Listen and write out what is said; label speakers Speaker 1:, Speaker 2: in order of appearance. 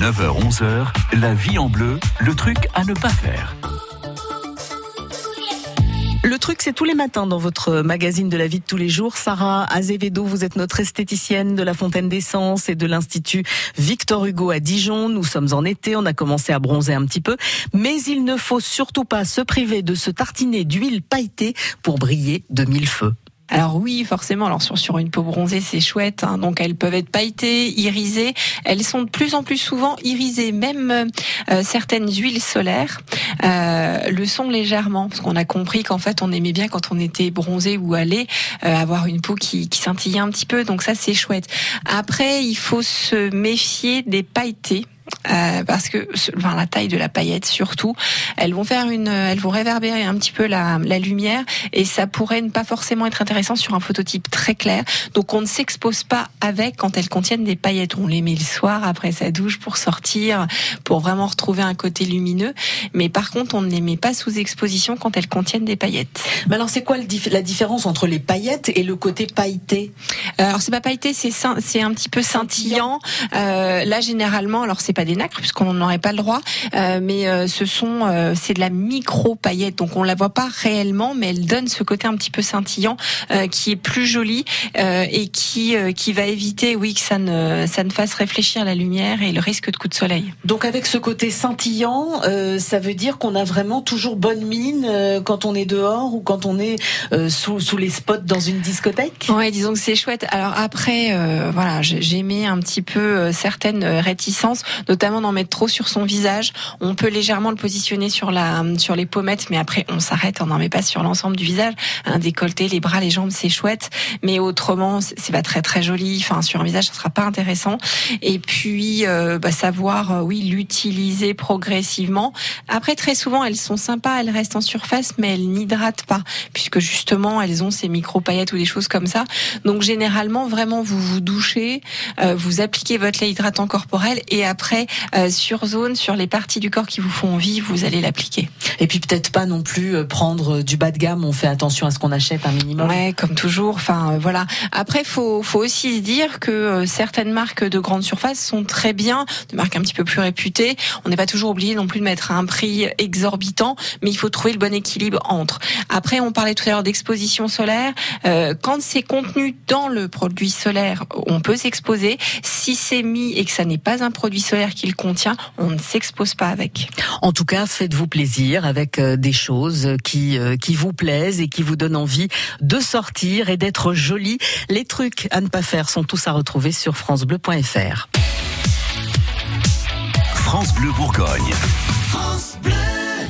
Speaker 1: 9h-11h, la vie en bleu, le truc à ne pas faire.
Speaker 2: Le truc, c'est tous les matins dans votre magazine de la vie de tous les jours. Sarah Azevedo, vous êtes notre esthéticienne de la Fontaine d'Essence et de l'Institut Victor Hugo à Dijon. Nous sommes en été, on a commencé à bronzer un petit peu. Mais il ne faut surtout pas se priver de se tartiner d'huile pailletée pour briller de mille feux.
Speaker 3: Alors oui, forcément. Alors sur, sur une peau bronzée, c'est chouette. Hein. Donc elles peuvent être pailletées, irisées. Elles sont de plus en plus souvent irisées. Même euh, certaines huiles solaires euh, le sont légèrement, parce qu'on a compris qu'en fait on aimait bien quand on était bronzé ou allé euh, avoir une peau qui, qui scintillait un petit peu. Donc ça c'est chouette. Après, il faut se méfier des pailletés. Euh, parce que enfin, la taille de la paillette surtout, elles vont faire une, elles vont réverbérer un petit peu la, la, lumière et ça pourrait ne pas forcément être intéressant sur un phototype très clair. Donc on ne s'expose pas avec quand elles contiennent des paillettes. On les met le soir après sa douche pour sortir, pour vraiment retrouver un côté lumineux. Mais par contre, on ne les met pas sous exposition quand elles contiennent des paillettes.
Speaker 2: Mais alors c'est quoi la différence entre les paillettes et le côté pailleté?
Speaker 3: Euh, Alors c'est pas pailleté, c'est c'est un petit peu scintillant. Euh, là généralement, alors c'est pas des nacres puisqu'on n'aurait pas le droit, euh, mais euh, ce sont c'est de la micro paillette, donc on la voit pas réellement, mais elle donne ce côté un petit peu scintillant qui est plus joli et qui qui va éviter, oui, que ça ne ça ne fasse réfléchir la lumière et le risque de coup de soleil.
Speaker 2: Donc avec ce côté scintillant, ça veut dire qu'on a vraiment toujours bonne mine quand on est dehors ou quand on est sous sous les spots dans une discothèque.
Speaker 3: Ouais, disons que c'est chouette. Alors après, voilà, j'aimais un petit peu certaines réticences notamment d'en mettre trop sur son visage. On peut légèrement le positionner sur la sur les pommettes, mais après on s'arrête, on n'en met pas sur l'ensemble du visage. Un décolleté, les bras, les jambes, c'est chouette, mais autrement c'est pas très très joli. Enfin sur un visage, ça sera pas intéressant. Et puis euh, bah, savoir euh, oui l'utiliser progressivement. Après très souvent elles sont sympas, elles restent en surface, mais elles n'hydratent pas puisque justement elles ont ces micro paillettes ou des choses comme ça. Donc généralement vraiment vous vous douchez, euh, vous appliquez votre lait hydratant corporel et après euh, sur zone, sur les parties du corps qui vous font envie, vous allez l'appliquer.
Speaker 2: Et puis peut-être pas non plus euh, prendre du bas de gamme. On fait attention à ce qu'on achète un minimum.
Speaker 3: Ouais, comme toujours. Enfin voilà. Après, faut faut aussi se dire que certaines marques de grande surface sont très bien, des marques un petit peu plus réputées. On n'est pas toujours obligé non plus de mettre un prix exorbitant, mais il faut trouver le bon équilibre entre. Après, on parlait tout à l'heure d'exposition solaire. quand c'est contenu dans le produit solaire, on peut s'exposer. Si c'est mis et que ça n'est pas un produit solaire qu'il contient, on ne s'expose pas avec.
Speaker 2: En tout cas, faites-vous plaisir avec euh, des choses qui, euh, qui vous plaisent et qui vous donnent envie de sortir et d'être jolie. Les trucs à ne pas faire sont tous à retrouver sur francebleu.fr.
Speaker 1: France Bleu Bourgogne. France Bleu.